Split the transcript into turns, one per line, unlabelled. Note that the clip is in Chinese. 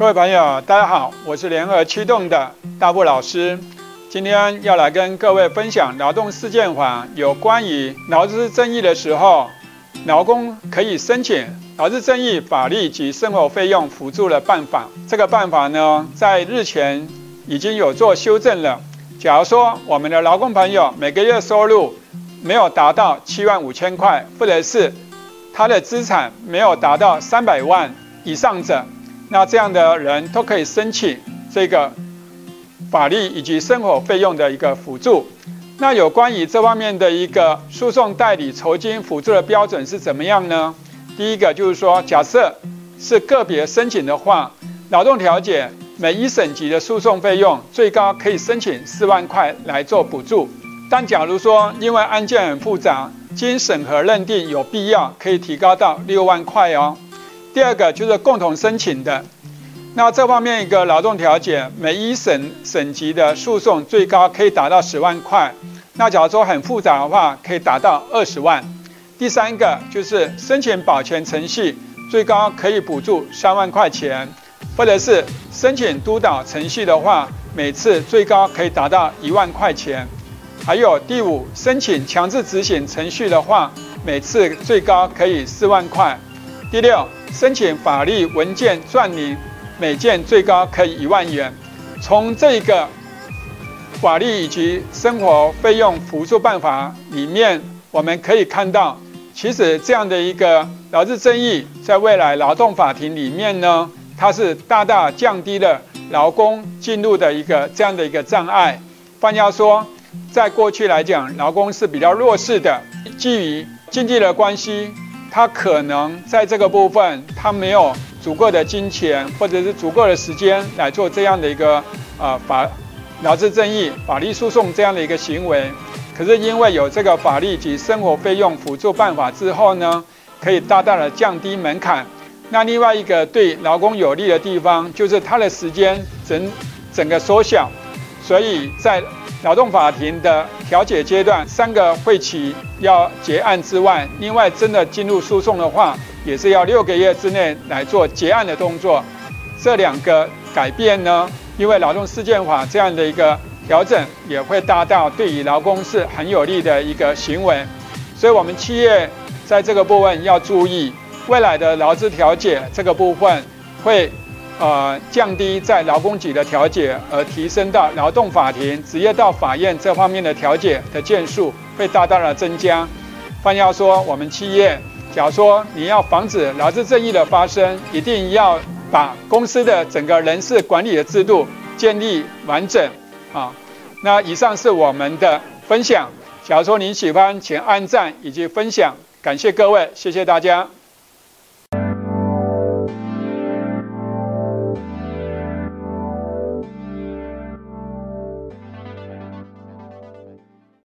各位朋友，大家好，我是联合驱动的大布老师。今天要来跟各位分享劳动事件法有关于劳资争议的时候，劳工可以申请劳资争议法律及生活费用辅助的办法。这个办法呢，在日前已经有做修正了。假如说我们的劳工朋友每个月收入没有达到七万五千块，或者是他的资产没有达到三百万以上者，那这样的人都可以申请这个法律以及生活费用的一个辅助。那有关于这方面的一个诉讼代理酬金辅助的标准是怎么样呢？第一个就是说，假设是个别申请的话，劳动调解每一省级的诉讼费用最高可以申请四万块来做补助。但假如说因为案件很复杂，经审核认定有必要，可以提高到六万块哦。第二个就是共同申请的。那这方面一个劳动调解，每一审审级的诉讼最高可以达到十万块。那假如说很复杂的话，可以达到二十万。第三个就是申请保全程序，最高可以补助三万块钱，或者是申请督导程序的话，每次最高可以达到一万块钱。还有第五，申请强制执行程序的话，每次最高可以四万块。第六，申请法律文件撰拟。每件最高可以一万元。从这个法律以及生活费用辅助办法里面，我们可以看到，其实这样的一个劳资争议，在未来劳动法庭里面呢，它是大大降低了劳工进入的一个这样的一个障碍。换句话说，在过去来讲，劳工是比较弱势的，基于经济的关系，他可能在这个部分他没有。足够的金钱或者是足够的时间来做这样的一个呃法劳资争议法律诉讼这样的一个行为，可是因为有这个法律及生活费用辅助办法之后呢，可以大大的降低门槛。那另外一个对劳工有利的地方，就是他的时间整整个缩小，所以在劳动法庭的调解阶段，三个会期要结案之外，另外真的进入诉讼的话。也是要六个月之内来做结案的动作，这两个改变呢，因为劳动事件法这样的一个调整，也会大到对于劳工是很有利的一个行为，所以我们企业在这个部分要注意，未来的劳资调解这个部分会呃降低在劳工局的调解，而提升到劳动法庭、职业到法院这方面的调解的件数会大大的增加。换句话说，我们企业。假如说你要防止劳资争议的发生，一定要把公司的整个人事管理的制度建立完整啊。那以上是我们的分享。假如说您喜欢，请按赞以及分享，感谢各位，谢谢大家。